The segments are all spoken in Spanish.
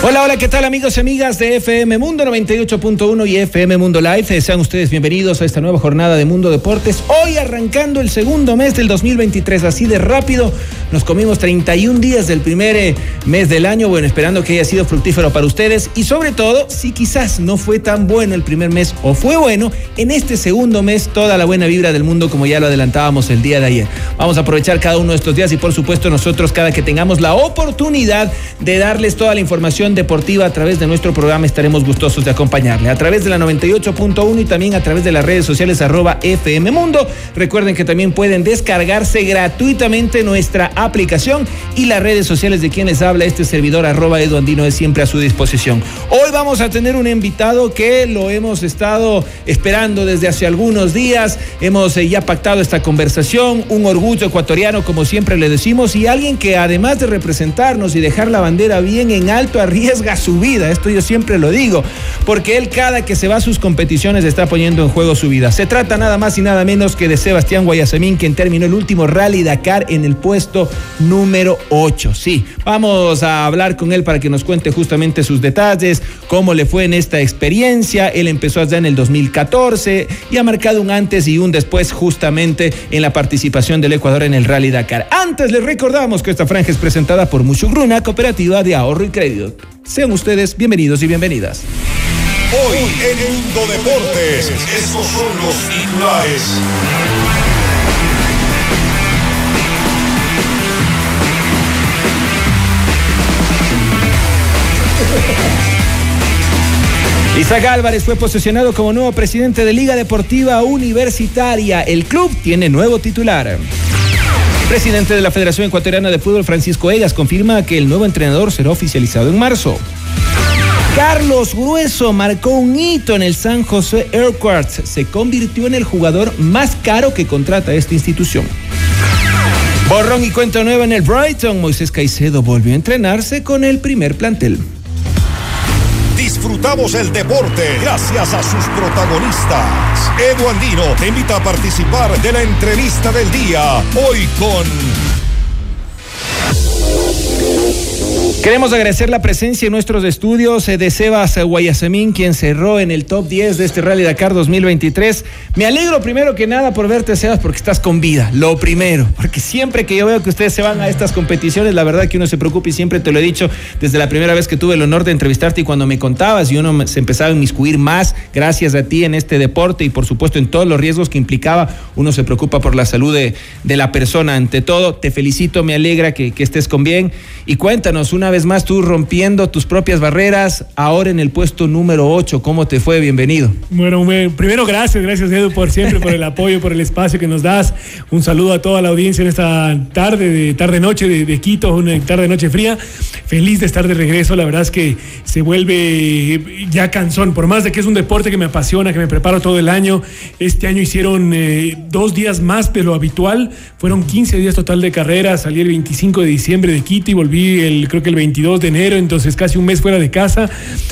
Hola, hola, ¿qué tal amigos y amigas de FM Mundo 98.1 y FM Mundo Live? Eh, Sean ustedes bienvenidos a esta nueva jornada de Mundo Deportes. Hoy arrancando el segundo mes del 2023, así de rápido. Nos comimos 31 días del primer eh, mes del año, bueno, esperando que haya sido fructífero para ustedes y sobre todo, si quizás no fue tan bueno el primer mes o fue bueno, en este segundo mes toda la buena vibra del mundo como ya lo adelantábamos el día de ayer. Vamos a aprovechar cada uno de estos días y por supuesto nosotros cada que tengamos la oportunidad de darles toda la información deportiva a través de nuestro programa estaremos gustosos de acompañarle a través de la 98.1 y también a través de las redes sociales arroba FM Mundo. Recuerden que también pueden descargarse gratuitamente nuestra aplicación y las redes sociales de quienes habla este servidor arroba Edu es siempre a su disposición. Hoy vamos a tener un invitado que lo hemos estado esperando desde hace algunos días. Hemos eh, ya pactado esta conversación, un orgullo ecuatoriano como siempre le decimos y alguien que además de representarnos y dejar la bandera bien en alto arriesga su vida. Esto yo siempre lo digo, porque él cada que se va a sus competiciones está poniendo en juego su vida. Se trata nada más y nada menos que de Sebastián Guayasamín, quien terminó el último Rally Dakar en el puesto número 8. Sí, vamos a hablar con él para que nos cuente justamente sus detalles, cómo le fue en esta experiencia. Él empezó allá en el 2014 y ha marcado un antes y un después justamente en la participación del Ecuador en el Rally Dakar. Antes les recordamos que esta franja es presentada por Muchugruna, cooperativa de ahorro y crédito. Sean ustedes bienvenidos y bienvenidas. Hoy en Mundo Deportes, estos son los titulares. Isaac Álvarez fue posesionado como nuevo presidente de Liga Deportiva Universitaria. El club tiene nuevo titular. Presidente de la Federación Ecuatoriana de Fútbol, Francisco Egas, confirma que el nuevo entrenador será oficializado en marzo. Carlos Grueso marcó un hito en el San José Airquarts. Se convirtió en el jugador más caro que contrata esta institución. Borrón y cuenta nueva en el Brighton. Moisés Caicedo volvió a entrenarse con el primer plantel. Disfrutamos el deporte gracias a sus protagonistas. Edu Andino te invita a participar de la entrevista del día. Hoy con Queremos agradecer la presencia en nuestros estudios eh, de Sebas Guayasamín, quien cerró en el top 10 de este Rally Dakar 2023. Me alegro primero que nada por verte, Sebas, porque estás con vida, lo primero, porque siempre que yo veo que ustedes se van a estas competiciones, la verdad que uno se preocupa y siempre te lo he dicho desde la primera vez que tuve el honor de entrevistarte y cuando me contabas y uno se empezaba a inmiscuir más gracias a ti en este deporte y por supuesto en todos los riesgos que implicaba, uno se preocupa por la salud de, de la persona ante todo. Te felicito, me alegra que, que estés con bien y cuéntanos una vez más tú rompiendo tus propias barreras, ahora en el puesto número 8. ¿Cómo te fue? Bienvenido. Bueno, me, primero gracias, gracias Edu por siempre, por el apoyo, por el espacio que nos das. Un saludo a toda la audiencia en esta tarde, de tarde-noche de, de, Quito, una tarde-noche fría. Feliz de estar de regreso, la verdad es que se vuelve ya cansón, por más de que es un deporte que me apasiona, que me preparo todo el año. Este año hicieron eh, dos días más de lo habitual, fueron 15 días total de carrera, salí el 25 de diciembre de Quito y volví el, creo que el 22 de enero, entonces casi un mes fuera de casa,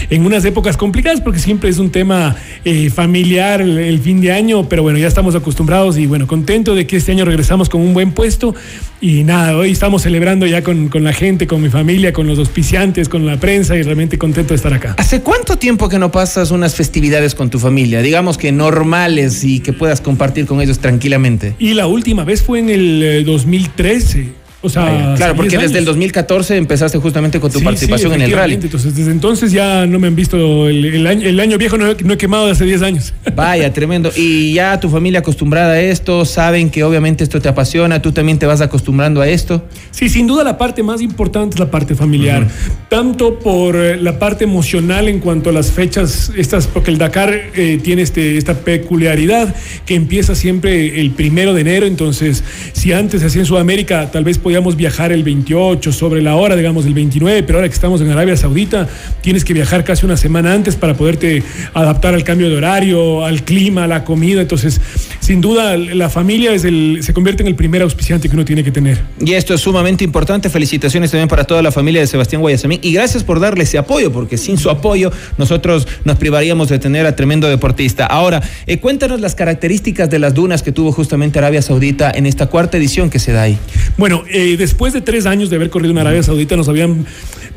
en unas épocas complicadas porque siempre es un tema eh, familiar el, el, fin de año, pero bueno, ya estamos acostumbrados y bueno, contento de que este año regresamos con un buen puesto y nada, hoy estamos celebrando ya con, con la gente, con mi familia, con los auspiciantes, con la prensa y realmente contento de estar acá. ¿Hace cuánto tiempo que no pasas unas festividades con tu familia, digamos que normales y que puedas compartir con ellos tranquilamente? Y la última vez fue en el eh, 2013 O sea, claro, porque 10 desde el años. 2014 empezaste justamente con tu Sí, participación sí, en el rally. Entonces, desde entonces ya no me han visto. El, el año, el año viejo no, he- no he quemado hace 10 años. Vaya, tremendo. Y ya tu familia acostumbrada a esto, saben que obviamente esto te apasiona, tú también te vas acostumbrando a esto. Sí, sin duda la parte más importante es la parte familiar. Tanto por eh, la parte emocional en cuanto a las fechas, estas, porque el Dakar eh, tiene este, esta peculiaridad que empieza siempre el primero de enero. Entonces, si antes se hacía en Sudamérica, tal vez podíamos viajar el 28 sobre la hora, digamos, el 29, pero ahora que estamos en Arabia Saudita, tienes que viajar casi una semana antes para poderte adaptar al cambio de horario, al clima, a la comida. Entonces, sin duda, la familia es el, se convierte en el primer auspiciante que uno tiene que tener. Y esto es sumamente importante. Felicitaciones también para toda la familia de Sebastián Guayasamín. Y gracias por darle ese apoyo, porque sin su apoyo nosotros nos privaríamos de tener a tremendo deportista. Ahora, eh, cuéntanos las características de las dunas que tuvo justamente Arabia Saudita en esta cuarta edición que se da ahí. Bueno, eh, después de tres años de haber corrido en Arabia Saudita, nos habían.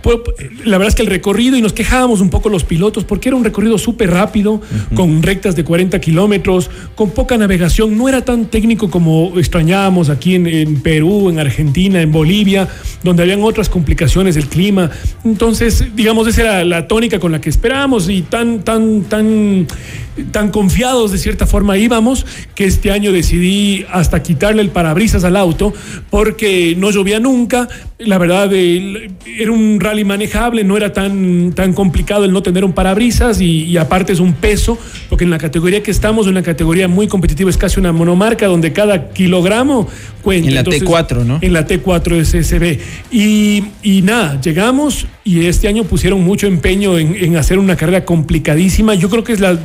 Pues, la verdad es que el recorrido, y nos quejábamos un poco los pilotos, porque era un recorrido súper rápido, con rectas de 40 kilómetros, con poca navegación. No era tan técnico como extrañábamos aquí en, en Perú, en Argentina, en Bolivia, donde habían otras complicaciones del clima. Entonces, digamos, esa era la tónica con la que esperábamos y tan, tan, tan, tan confiados de cierta forma íbamos que este año decidí hasta quitarle el parabrisas al auto porque no llovía nunca. La verdad, eh, era un rally manejable, no era tan, tan complicado el no tener un parabrisas y, y aparte es un peso, porque en la categoría que estamos, una categoría muy competitiva, es casi una monomarca donde cada kilogramo cuenta. En la T4, ¿no? En la T4 SSB. Y, y nada, llegamos y este año pusieron mucho empeño en, en hacer una carrera complicadísima. Yo creo que es la,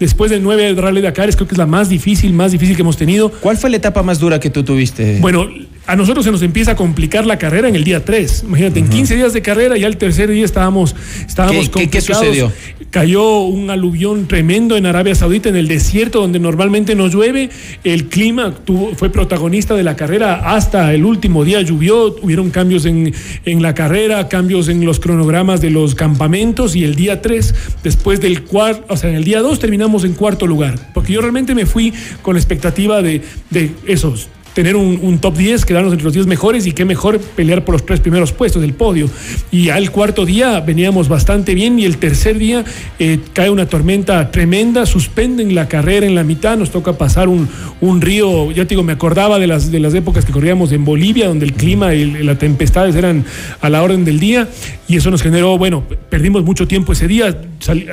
después de nueve Rally Dakar, creo que es la más difícil, más difícil que hemos tenido. ¿Cuál fue la etapa más dura que tú tuviste? Bueno, a nosotros se nos empieza a complicar la carrera en el día 3. Imagínate, en 15 días de carrera, ya el tercer día estábamos, estábamos ¿Qué- qué- qué complicados. sucedió? Cayó un aluvión tremendo en Arabia Saudita, en el desierto, donde normalmente no llueve. El clima tuvo- fue protagonista de la carrera hasta el último día llovió. Hubieron cambios en, en la carrera, cambios en los cronogramas de los campamentos. Y el día 3, después del cuarto, o sea, en el día 2 terminamos en cuarto lugar. Porque yo realmente me fui con la expectativa de, de esos tener un, un top 10, quedarnos entre los 10 mejores y qué mejor pelear por los tres primeros puestos del podio. Y al cuarto día veníamos bastante bien y el tercer día eh, cae una tormenta tremenda, suspenden la carrera en la mitad, nos toca pasar un, un río, ya te digo, me acordaba de las, de las épocas que corríamos en Bolivia, donde el clima y las tempestades eran a la orden del día y eso nos generó, bueno, perdimos mucho tiempo ese día,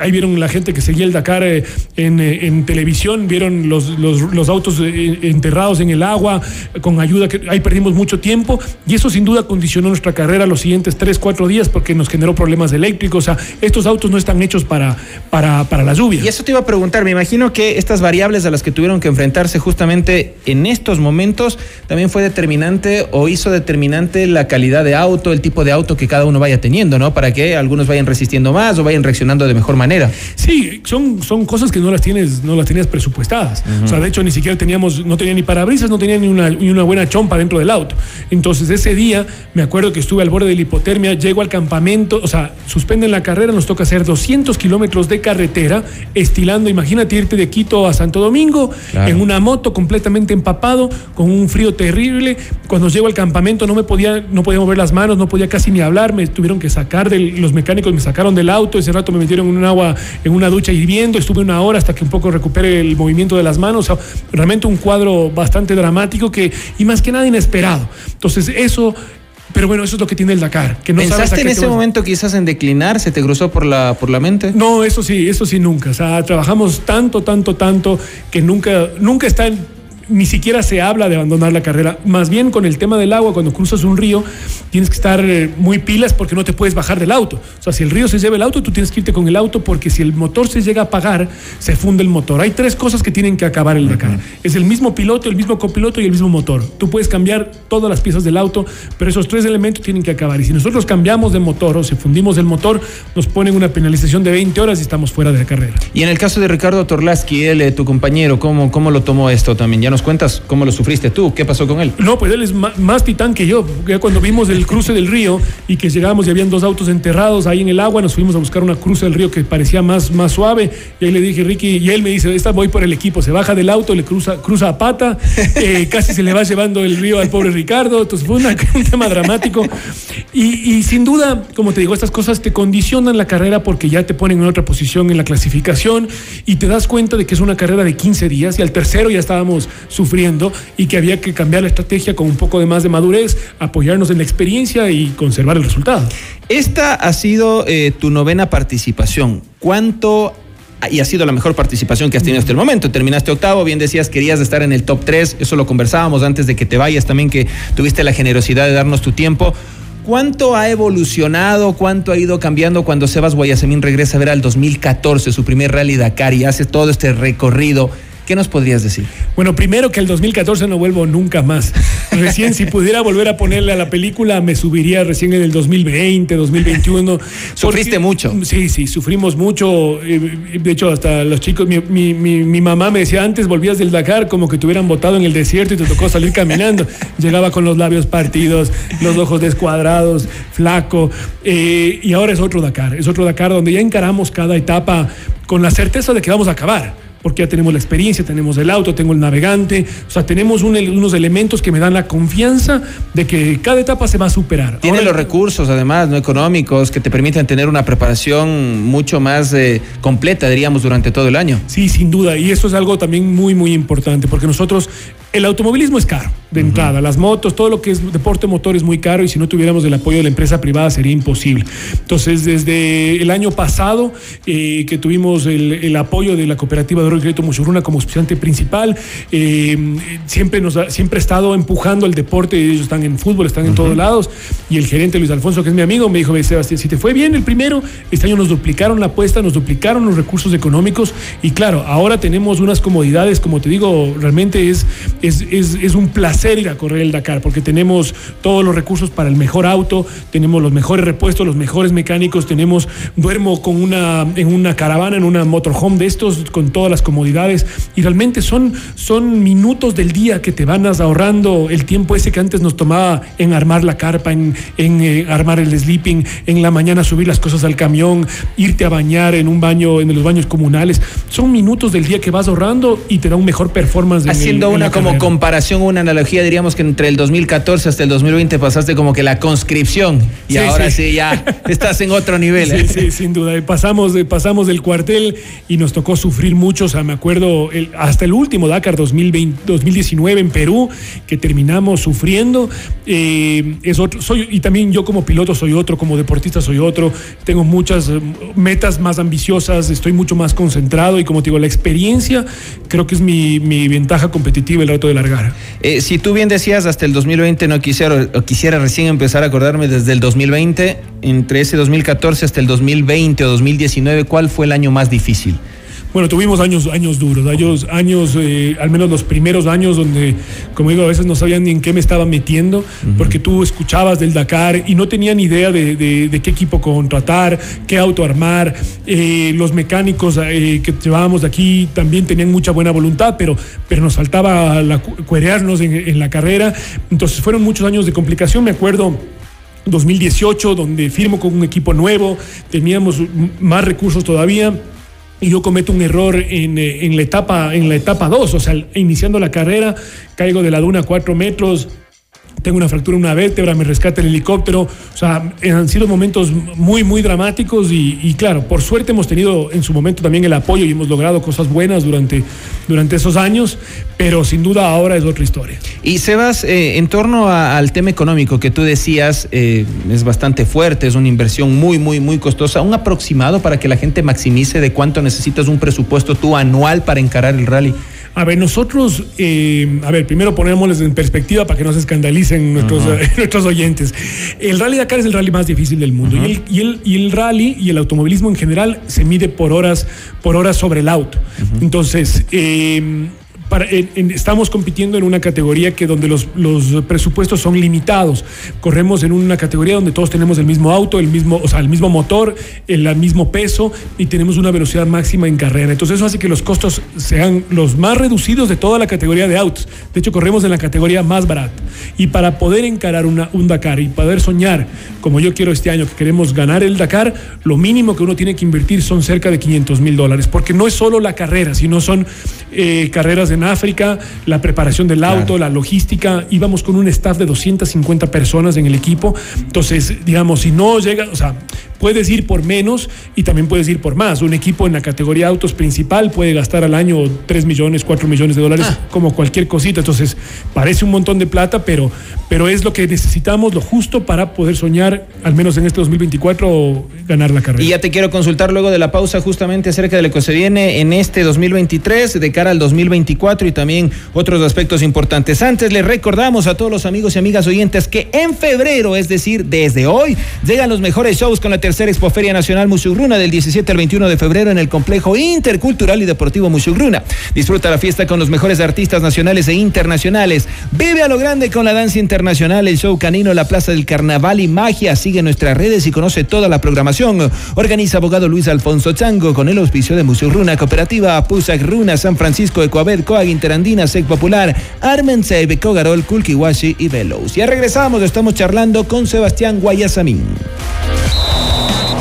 ahí vieron la gente que seguía el Dakar eh, en, eh, en televisión, vieron los, los, los autos enterrados en el agua, con ayuda, que ahí perdimos mucho tiempo y eso sin duda condicionó nuestra carrera los siguientes 3, 4 días porque nos generó problemas eléctricos. O sea, estos autos no están hechos para, para, para la lluvia. Y eso te iba a preguntar, me imagino que estas variables a las que tuvieron que enfrentarse justamente en estos momentos también fue determinante o hizo determinante la calidad de auto, el tipo de auto que cada uno vaya teniendo, ¿no? Para que algunos vayan resistiendo más o vayan reaccionando de mejor manera. Sí, son, son cosas que no las tienes, no las tenías presupuestadas. O sea, de hecho, ni siquiera teníamos, no tenía ni parabrisas, no tenía ni una, ni una buena chompa dentro del auto. Entonces, ese día, me acuerdo que estuve al borde de la hipotermia, llego al campamento, o sea, suspenden la carrera, nos toca hacer 200 kilómetros de carretera, estilando, imagínate irte de Quito a Santo Domingo, Claro. en una moto completamente empapado, con un frío terrible. Cuando llego al campamento no me podía, no podía mover las manos, no podía casi ni hablar, me tuvieron que sacar del, los mecánicos me sacaron del auto, ese rato me metieron en un agua, en una ducha hirviendo, estuve una hora hasta que un poco recupere el movimiento de las manos, o sea, realmente un cuadro bastante dramático que, y más que nada inesperado. Entonces eso, pero bueno, eso es lo que tiene el Dakar, que no ¿Pensaste qué en ese momento quizás en declinar? ¿Se te cruzó por la, por la mente? no, eso sí, eso sí nunca. O sea, trabajamos tanto, tanto, tanto que nunca, nunca está en- ni siquiera se habla de abandonar la carrera. Más bien con el tema del agua, cuando cruzas un río, tienes que estar eh, muy pilas porque no te puedes bajar del auto. O sea, si el río se lleva el auto, tú tienes que irte con el auto porque si el motor se llega a apagar, se funde el motor. Hay tres cosas que tienen que acabar el Dakar. Es el mismo piloto, el mismo copiloto y el mismo motor. Tú puedes cambiar todas las piezas del auto, pero esos tres elementos tienen que acabar. Y si nosotros cambiamos de motor o si fundimos el motor, nos ponen una penalización de 20 horas y estamos fuera de la carrera. Y en el caso de Ricardo Torlaski, él, eh, tu compañero, ¿cómo, ¿cómo lo tomó esto también? ¿Ya no nos cuentas cómo lo sufriste tú, qué pasó con él. No, pues él es más, titán que yo. Ya cuando vimos el cruce del río y que llegamos y habían dos autos enterrados ahí en el agua, nos fuimos a buscar una cruce del río que parecía más, más suave. Y ahí le dije, Ricky, y él me dice, esta voy por el equipo. Se baja del auto, le cruza, cruza a pata, eh, casi se le va llevando el río al pobre Ricardo. Entonces fue un tema dramático. Y, sin duda, como te digo, estas cosas te condicionan la carrera porque ya te ponen en otra posición en la clasificación y te das cuenta de que es una carrera de 15 días y al tercero ya estábamos sufriendo y que había que cambiar la estrategia con un poco de más de madurez, apoyarnos en la experiencia y conservar el resultado. Esta ha sido eh, tu novena participación. ¿Cuánto y ha sido la mejor participación que has tenido hasta el momento. Terminaste octavo, bien decías, querías estar en el top 3, eso lo conversábamos antes de que te vayas también, que tuviste la generosidad de darnos tu tiempo. ¿Cuánto ha evolucionado, cuánto ha ido cambiando cuando Sebas Guayasemín regresa a ver al 2014, su primer Rally Dakar y hace todo este recorrido? ¿Qué nos podrías decir? Bueno, primero que el 2014 no vuelvo nunca más. Recién, si pudiera volver a ponerle a la película, me subiría recién en el 2020, 2021. ¿Sufriste mucho? Sí, sí, sufrimos mucho. Eh, de hecho, hasta los chicos, mi, mamá me decía, antes volvías del Dakar como que te hubieran botado en el desierto y te tocó salir caminando. Llegaba con los labios partidos, los ojos descuadrados, flaco. Eh, y ahora es otro Dakar, es otro Dakar donde ya encaramos cada etapa con la certeza de que vamos a acabar porque ya tenemos la experiencia, tenemos el auto, tengo el navegante, o sea, tenemos unos elementos que me dan la confianza de que cada etapa se va a superar. Tiene los recursos, además, no económicos, que te permiten tener una preparación mucho más eh, completa, diríamos, durante todo el año. Sí, sin duda, y eso es algo también muy, muy importante, porque nosotros, el automovilismo es caro de entrada, las motos, todo lo que es deporte motor es muy caro y si no tuviéramos el apoyo de la empresa privada sería imposible. Entonces, desde el año pasado eh, que tuvimos el, apoyo de la cooperativa de Crédito Muchuruna como auspiciante principal. Eh, siempre nos siempre ha estado empujando el deporte, ellos están en fútbol, están en todos lados. Y el gerente Luis Alfonso, que es mi amigo, me dijo, Sebastián, si te fue bien el primero, este año nos duplicaron la apuesta, nos duplicaron los recursos económicos. Y claro, ahora tenemos unas comodidades, como te digo, realmente es, es, es, es un placer ir a correr el Dakar, porque tenemos todos los recursos para el mejor auto, tenemos los mejores repuestos, los mejores mecánicos, tenemos, duermo con una, en una caravana, en una motorhome de estos, con todas las comodidades y realmente son, son minutos del día que te van ahorrando el tiempo ese que antes nos tomaba en armar la carpa, en, en eh, armar el sleeping, en la mañana subir las cosas al camión, irte a bañar en un baño, en los baños comunales. Son minutos del día que vas ahorrando y te da un mejor performance. Haciendo una como comparación, una analogía, diríamos que entre el 2014 hasta el 2020 pasaste como que la conscripción y ahora sí. ya estás en otro nivel. Sí, ¿eh? sí, sin duda. Pasamos, pasamos del cuartel y nos tocó sufrir mucho me acuerdo hasta el último Dakar 2020, 2019 en Perú, que terminamos sufriendo. Eh, es otro, soy, y también yo como piloto soy otro, como deportista soy otro. Tengo muchas eh, metas más ambiciosas, estoy mucho más concentrado y como te digo, la experiencia creo que es mi, ventaja competitiva el rato de largar. Eh, si tú bien decías hasta el 2020 no quisiera, o quisiera recién empezar a acordarme desde el 2020, entre ese 2014 hasta el 2020 o 2019, ¿cuál fue el año más difícil? Bueno, tuvimos años, años duros, años, años eh, al menos los primeros años donde, como digo, a veces no sabían ni en qué me estaba metiendo, porque tú escuchabas del Dakar y no tenían idea de, qué equipo contratar, qué auto armar. Eh, los mecánicos eh, que llevábamos de aquí también tenían mucha buena voluntad, pero, pero nos faltaba la, cuerearnos en, en la carrera. Entonces fueron muchos años de complicación, me acuerdo. 2018, donde firmo con un equipo nuevo, teníamos más recursos todavía y yo cometo un error en, eh, en la etapa en la etapa 2, o sea, iniciando la carrera, caigo de la duna a 4 metros, tengo una fractura en una vértebra, me rescata el helicóptero. O sea, han sido momentos muy, muy dramáticos y, claro, por suerte hemos tenido en su momento también el apoyo y hemos logrado cosas buenas durante, durante esos años, pero sin duda ahora es otra historia. Y Sebas, eh, en torno al tema económico que tú decías, eh, es bastante fuerte, es una inversión muy, muy, muy costosa. ¿Un aproximado para que la gente maximice de cuánto necesitas un presupuesto tú anual para encarar el rally? A ver, nosotros, eh, a ver, primero ponémosles en perspectiva para que no se escandalicen nuestros, nuestros oyentes. El Rally Dakar es el rally más difícil del mundo y, el, y, el, y, el, rally y el automovilismo en general se mide por horas, por horas sobre el auto. Entonces, eh, estamos compitiendo en una categoría que donde los, presupuestos son limitados. Corremos en una categoría donde todos tenemos el mismo auto, el mismo, o sea, el mismo motor, el, mismo peso y tenemos una velocidad máxima en carrera. Entonces eso hace que los costos sean los más reducidos de toda la categoría de autos. De hecho, corremos en la categoría más barata. Y para poder encarar una, un Dakar y poder soñar, como yo quiero este año, que queremos ganar el Dakar, lo mínimo que uno tiene que invertir son cerca de 500 mil dólares, porque no es solo la carrera, sino son eh, carreras en África, la preparación del auto, la logística. Íbamos con un staff de 250 personas en el equipo. Entonces, digamos, si no llega, o sea, puedes ir por menos y también puedes ir por más. Un equipo en la categoría autos principal puede gastar al año 3 millones, 4 millones de dólares, ah. como cualquier cosita. Entonces, parece un montón de plata, pero, pero es lo que necesitamos, lo justo para poder soñar, al menos en este 2024, ganar la carrera. Y ya te quiero consultar luego de la pausa justamente acerca de lo que se viene en este 2023, de cara al 2024 y también otros aspectos importantes. Antes les recordamos a todos los amigos y amigas oyentes que en febrero, es decir, desde hoy, llegan los mejores shows con la tercera Expoferia Nacional Musugruna del 17 al 21 de febrero en el complejo intercultural y deportivo Musugruna. Disfruta la fiesta con los mejores artistas nacionales e internacionales. Vive a lo grande con la danza internacional, el show canino, la plaza del carnaval y magia. Sigue nuestras redes y conoce toda la programación. Organiza abogado Luis Alfonso Chango con el auspicio de Musugruna, Cooperativa Pusac Runa, San Francisco, Ecuabed, Coag Interandina, Sec Popular, Armense, Becogarol, Kulkiwashi y Velos. Ya regresamos, estamos charlando con Sebastián Guayasamín.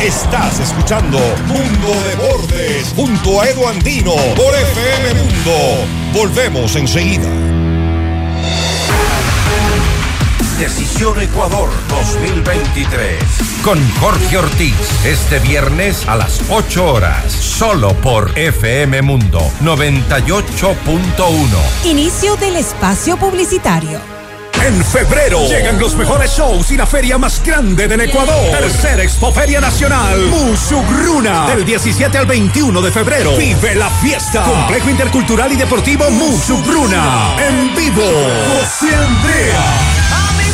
Estás escuchando Mundo Deportes junto a Edu Andino por FM Mundo. Volvemos enseguida. Decisión Ecuador 2023. Con Jorge Ortiz. Este viernes a las 8 horas. Solo por FM Mundo 98.1. Inicio del espacio publicitario. En febrero llegan los mejores shows y la feria más grande del Ecuador. Tercera Expoferia Nacional. Musugruna. Del 17 al 21 de febrero. Vive la fiesta. Complejo Intercultural y Deportivo Musugruna. En vivo. José Andrea.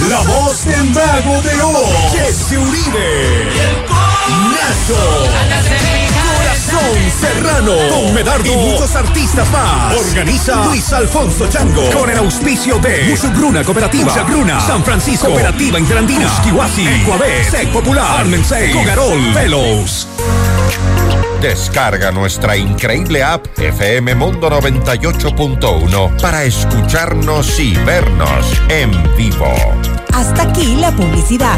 La voz del mago de oro. Jesse Uribe. Nacho. Serrano, con Medardo. Y muchos artistas más. Organiza Luis Alfonso Chango. Con el auspicio de Musugruna Cooperativa, Musugruna, San Francisco, Cooperativa Interandina, Kiwasi, Ecuabé, Sec Popular, Armensei, Cogarol, Velos. Descarga nuestra increíble app FM Mundo 98.1 para escucharnos y vernos en vivo. Hasta aquí la publicidad.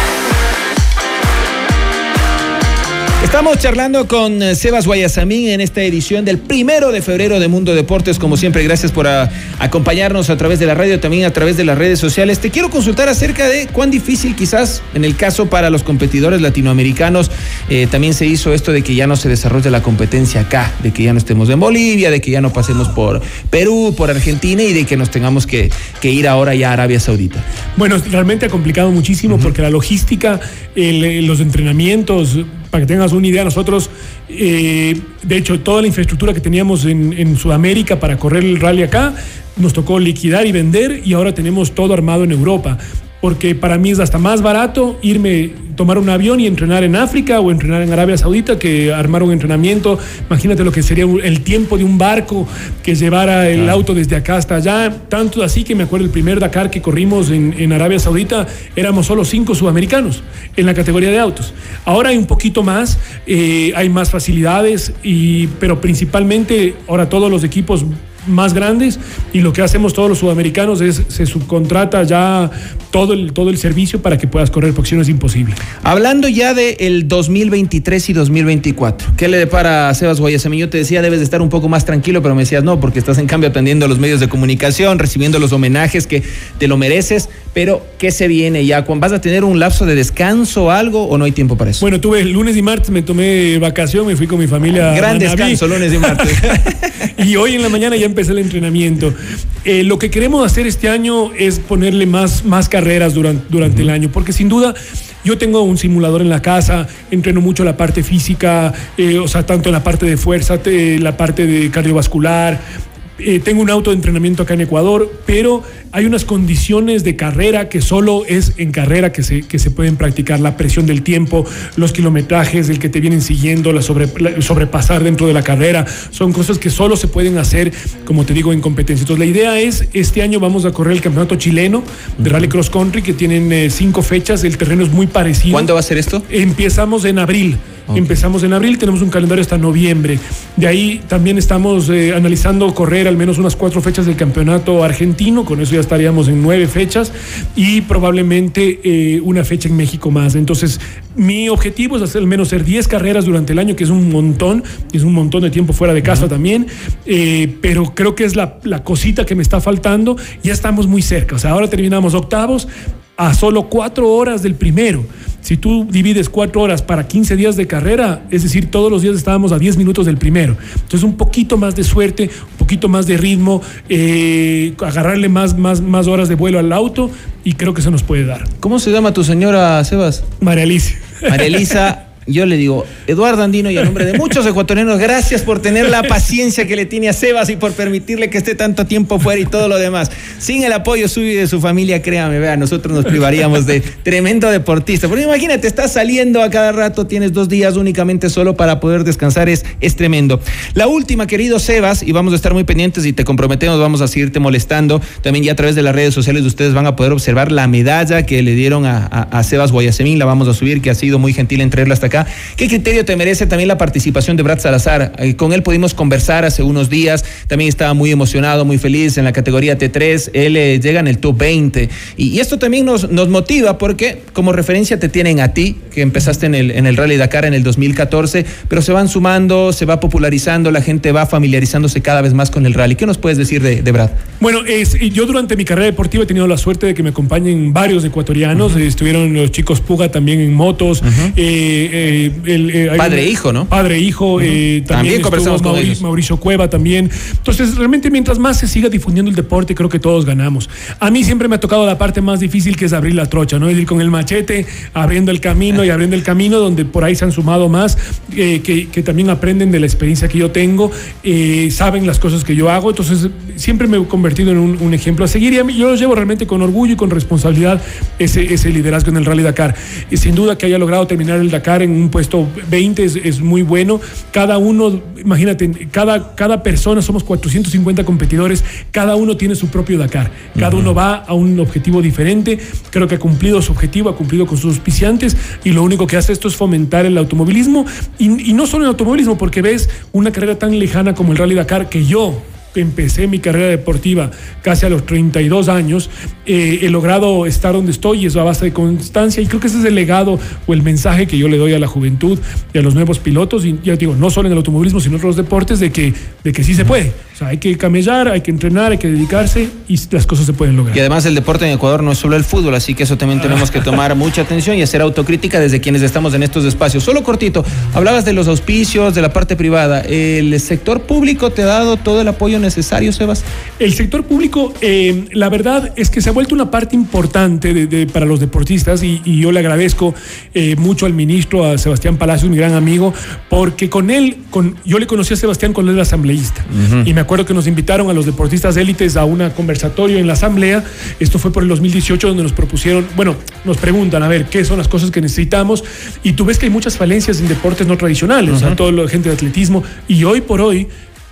Estamos charlando con eh, Sebas Guayasamín en esta edición del primero de febrero de Mundo Deportes. Como siempre, gracias por ah, acompañarnos a través de la radio, también a través de las redes sociales. Te quiero consultar acerca de cuán difícil quizás en el caso para los competidores latinoamericanos eh, también se hizo esto de que ya no se desarrolle la competencia acá, de que ya no estemos en Bolivia, de que ya no pasemos por Perú, por Argentina y de que nos tengamos que, ir ahora ya a Arabia Saudita. Bueno, realmente ha complicado muchísimo porque la logística, los entrenamientos para que tengas una idea, nosotros, eh, de hecho, toda la infraestructura que teníamos en, en Sudamérica para correr el rally acá, nos tocó liquidar y vender y ahora tenemos todo armado en Europa porque para mí es hasta más barato irme, tomar un avión y entrenar en África o entrenar en Arabia Saudita que armar un entrenamiento. Imagínate lo que sería el tiempo de un barco que llevara el auto desde acá hasta allá. Tanto así que me acuerdo el primer Dakar que corrimos en, Arabia Saudita, éramos solo cinco sudamericanos en la categoría de autos. Ahora hay un poquito más, eh, hay más facilidades, y, pero principalmente ahora todos los equipos más grandes y lo que hacemos todos los sudamericanos es se subcontrata ya todo el, todo el servicio para que puedas correr porque si no es imposible. Hablando ya del el 2023 y 2024, ¿qué le depara a Sebas Guayasamín? Yo te decía, debes de estar un poco más tranquilo, pero me decías no, porque estás en cambio atendiendo a los medios de comunicación, recibiendo los homenajes que te lo mereces, pero ¿qué se viene ya? ¿Vas a tener un lapso de descanso o algo o no hay tiempo para eso? Bueno, tuve el lunes y martes, me tomé vacación, me fui con mi familia. Gran descanso, lunes y martes. y hoy en la mañana ya empecé el entrenamiento. Eh, lo que queremos hacer este año es ponerle más, más carreras durante, durante el año, porque sin duda yo tengo un simulador en la casa, entreno mucho la parte física, eh, o sea, tanto la parte de fuerza, la parte de cardiovascular, Eh, tengo un auto de entrenamiento acá en Ecuador, pero hay unas condiciones de carrera que solo es en carrera que se, que se pueden practicar. La presión del tiempo, los kilometrajes, el que te vienen siguiendo, la, sobre, la sobrepasar dentro de la carrera. Son cosas que solo se pueden hacer, como te digo, en competencia. Entonces, la idea es, este año vamos a correr el campeonato chileno de Rally Cross Country, que tienen eh, cinco fechas. El terreno es muy parecido. ¿Cuándo va a ser esto? Empezamos en abril. Empezamos en abril, tenemos un calendario hasta noviembre. De ahí también estamos eh, analizando correr al menos unas cuatro fechas del campeonato argentino, con eso ya estaríamos en nueve fechas y probablemente eh, una fecha en México más. Entonces, mi objetivo es hacer al menos ser 10 carreras durante el año, que es un montón, es un montón de tiempo fuera de casa también, eh, pero creo que es la, la cosita que me está faltando. Ya estamos muy cerca, o sea, ahora terminamos octavos a solo cuatro horas del primero. Si tú divides cuatro horas para 15 días de carrera, es decir, todos los días estábamos a 10 minutos del primero. Entonces, un poquito más de suerte, un poquito más de ritmo, eh, agarrarle más, más, más horas de vuelo al auto y creo que se nos puede dar. ¿Cómo se llama tu señora, Sebas? María Alicia. María Elisa. Yo le digo, Eduardo Andino y a nombre de muchos ecuatorianos, gracias por tener la paciencia que le tiene a Sebas y por permitirle que esté tanto tiempo fuera y todo lo demás. Sin el apoyo suyo y de su familia, créame, vea, nosotros nos privaríamos de tremendo deportista. Porque imagínate, estás saliendo a cada rato, tienes dos días únicamente solo para poder descansar, es, es tremendo. La última, querido Sebas, y vamos a estar muy pendientes y te comprometemos, vamos a seguirte molestando. También ya a través de las redes sociales ustedes van a poder observar la medalla que le dieron a, a, Sebas Guayasemín, la vamos a subir, que ha sido muy gentil en traerla hasta acá. ¿Qué criterio te merece también la participación de Brad Salazar? Eh, con él pudimos conversar hace unos días, también estaba muy emocionado, muy feliz en la categoría T3, él eh, llega en el top 20 y, y, esto también nos, nos motiva porque como referencia te tienen a ti, que empezaste en el, en el Rally Dakar en el 2014, pero se van sumando, se va popularizando, la gente va familiarizándose cada vez más con el rally. ¿Qué nos puedes decir de, de Brad? Bueno, es, yo durante mi carrera deportiva he tenido la suerte de que me acompañen varios ecuatorianos, uh -huh. estuvieron los chicos Puga también en motos, uh -huh. eh, el, eh, padre e hijo, ¿no? Padre e hijo, uh -huh. eh, también, también conversamos con Mauricio, Mauricio Cueva también. Entonces, realmente mientras más se siga difundiendo el deporte, creo que todos ganamos. A mí siempre me ha tocado la parte más difícil que es abrir la trocha, ¿no? Es ir con el machete, abriendo el camino y abriendo el camino, donde por ahí se han sumado más, eh, que, que, también aprenden de la experiencia que yo tengo, eh, saben las cosas que yo hago. Entonces, siempre me he convertido en un, un ejemplo a seguir y a mí, yo lo llevo realmente con orgullo y con responsabilidad ese, ese liderazgo en el Rally Dakar. Y sin duda que haya logrado terminar el Dakar en un puesto 20 es, es, muy bueno. Cada uno, imagínate, cada, cada persona, somos 450 competidores, cada uno tiene su propio Dakar. Cada uh -huh. uno va a un objetivo diferente. Creo que ha cumplido su objetivo, ha cumplido con sus auspiciantes y lo único que hace esto es fomentar el automovilismo. Y, y no solo el automovilismo, porque ves una carrera tan lejana como el Rally Dakar que yo, empecé mi carrera deportiva casi a los 32 años, eh, he logrado estar donde estoy y eso a base de constancia. Y creo que ese es el legado o el mensaje que yo le doy a la juventud y a los nuevos pilotos. Y ya digo, no solo en el automovilismo sino en otros deportes de que, de que sí se puede. Sea, hay que camellar, hay que entrenar, hay que dedicarse y las cosas se pueden lograr. Y además el deporte en Ecuador no es solo el fútbol, así que eso también tenemos que tomar mucha atención y hacer autocrítica desde quienes estamos en estos espacios. Solo cortito, hablabas de los auspicios, de la parte privada. ¿El sector público te ha dado todo el apoyo necesario, Sebas? El sector público, eh, la verdad es que se ha vuelto una parte importante de, de, para los deportistas y, y, yo le agradezco eh, mucho al ministro, a Sebastián Palacios, mi gran amigo, porque con él, con, yo le conocí a Sebastián cuando él era asambleísta uh -huh. y me acuerdo que nos invitaron a los deportistas élites a un conversatorio en la asamblea, esto fue por el 2018 donde nos propusieron, bueno, nos preguntan a ver qué son las cosas que necesitamos y tú ves que hay muchas falencias en deportes no tradicionales, uh -huh. o sea, toda la gente de atletismo y hoy por hoy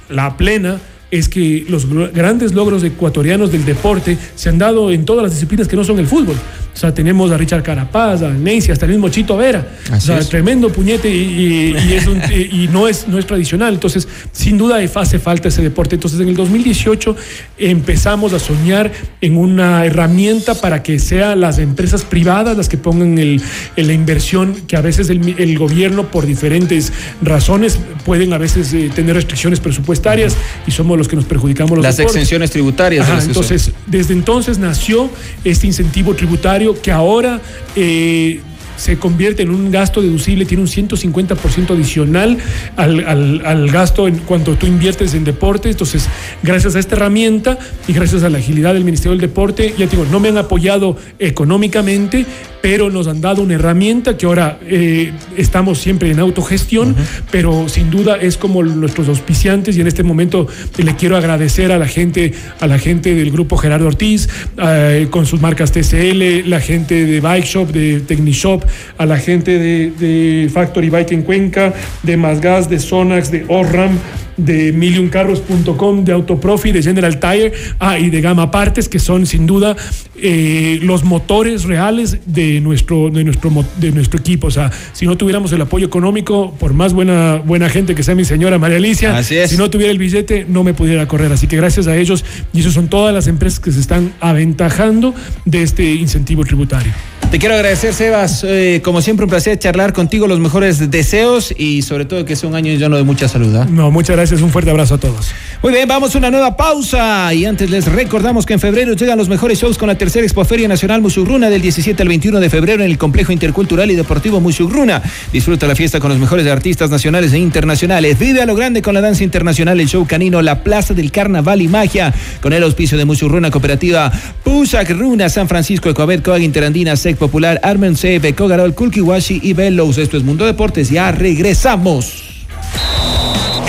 la plena es que los grandes logros ecuatorianos del deporte se han dado en todas las disciplinas que no son el fútbol. O sea, tenemos a Richard Carapaz, a Nancy, hasta el mismo Chito Vera. Así o sea, es. tremendo puñete y, y, y, es un, y, no, es, no es tradicional. Entonces, sin duda hace falta ese deporte. Entonces, en el 2018 empezamos a soñar en una herramienta para que sean las empresas privadas las que pongan el, el la inversión que a veces el, el, gobierno, por diferentes razones, pueden a veces eh, tener restricciones presupuestarias y somos los que nos perjudicamos los Las deportes. exenciones tributarias. Ajá, entonces, desde entonces nació este incentivo tributario que ahora eh, se convierte en un gasto deducible, tiene un 150% adicional al, al, gasto en cuanto tú inviertes en deporte. Entonces, gracias a esta herramienta y gracias a la agilidad del Ministerio del Deporte, ya digo, no me han apoyado económicamente, pero nos han dado una herramienta que ahora eh, estamos siempre en autogestión, pero sin duda es como nuestros auspiciantes y en este momento le quiero agradecer a la gente, a la gente del grupo Gerardo Ortiz, eh, con sus marcas TCL, la gente de Bike Shop, de Technishop, a la gente de, de Factory Bike en Cuenca, de Masgas, de Sonax, de Orram, de millioncarros.com, de Autoprofi, de General Tire ah, y de Gama Partes, que son sin duda eh, los motores reales de nuestro, de, nuestro, de nuestro equipo. O sea, si no tuviéramos el apoyo económico, por más buena, buena gente que sea mi señora María Alicia, si no tuviera el billete, no me pudiera correr. Así que gracias a ellos, y eso son todas las empresas que se están aventajando de este incentivo tributario. Te quiero agradecer, Sebas. Eh, como siempre, un placer charlar contigo. Los mejores deseos y sobre todo que sea un año lleno de mucha salud. ¿ah? No, muchas gracias. Un fuerte abrazo a todos. Muy bien, vamos a una nueva pausa. Y antes les recordamos que en febrero llegan los mejores shows con la tercera Expoferia Nacional Musugruna del 17 al 21 de febrero en el Complejo Intercultural y Deportivo Musugruna. Disfruta la fiesta con los mejores artistas nacionales e internacionales. Vive a lo grande con la danza internacional, el show canino, la Plaza del Carnaval y Magia. Con el auspicio de Musugruna Cooperativa, Pusac Runa, San Francisco, Ecobet, Coag Interandina, Sec Popular, Armen C, Cogarol, Kulkiwashi y Velos. Esto es Mundo Deportes. Ya regresamos.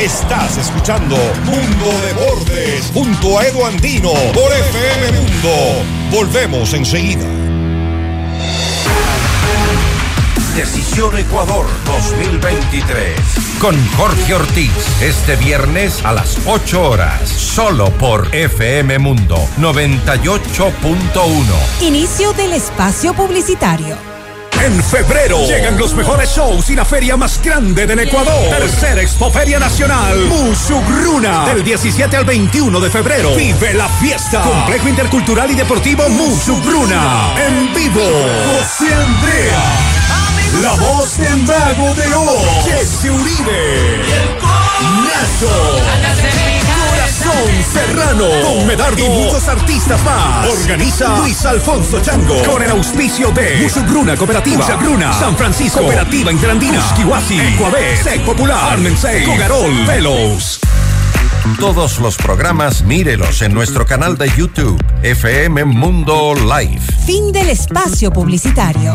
Estás escuchando Mundo Deportes junto a Edu Andino por FM Mundo. Volvemos enseguida. Decisión Ecuador 2023. Con Jorge Ortiz. Este viernes a las 8 horas. Solo por FM Mundo 98.1. Inicio del espacio publicitario. En febrero llegan los mejores shows y la feria más grande del Ecuador. Tercera Expoferia Nacional. Musugruna. Del 17 al 21 de febrero. Vive la fiesta. Complejo Intercultural y Deportivo Musugruna. En vivo. José Andrea. La voz del mago de hoy. Jesse Uribe. Nacho. Corazón Serrano. Con Medardo. Y muchos artistas más. Organiza Luis Alfonso Chango. Con el auspicio de Musugruna Cooperativa. Musugruna. San Francisco. Cooperativa Interandina. Kiwasi. Ecuabé. Sec Popular. Armensei. Cogarol. Velos. Todos los programas mírelos en nuestro canal de YouTube, FM Mundo Live. Fin del espacio publicitario.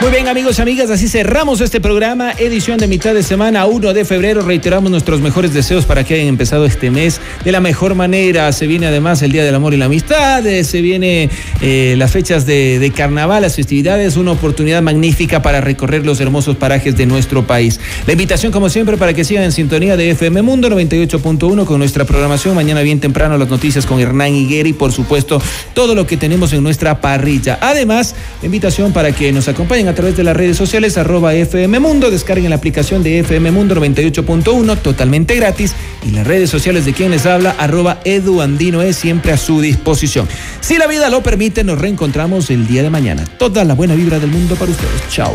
Muy bien amigos y amigas, así cerramos este programa, edición de mitad de semana 1 de febrero. Reiteramos nuestros mejores deseos para que hayan empezado este mes de la mejor manera. Se viene además el Día del Amor y la Amistad, eh, se viene eh, las fechas de, de, carnaval, las festividades, una oportunidad magnífica para recorrer los hermosos parajes de nuestro país. La invitación como siempre para que sigan en sintonía de FM Mundo 98.1 con nuestra programación. Mañana bien temprano las noticias con Hernán Higuera y por supuesto todo lo que tenemos en nuestra parrilla. Además, la invitación para que nos acompañen a través de las redes sociales, arroba FM Mundo, descarguen la aplicación de FM Mundo 98.1, totalmente gratis, y las redes sociales de quien les habla, arroba Edu Andino es siempre a su disposición. Si la vida lo permite, nos reencontramos el día de mañana. Toda la buena vibra del mundo para ustedes. Chao.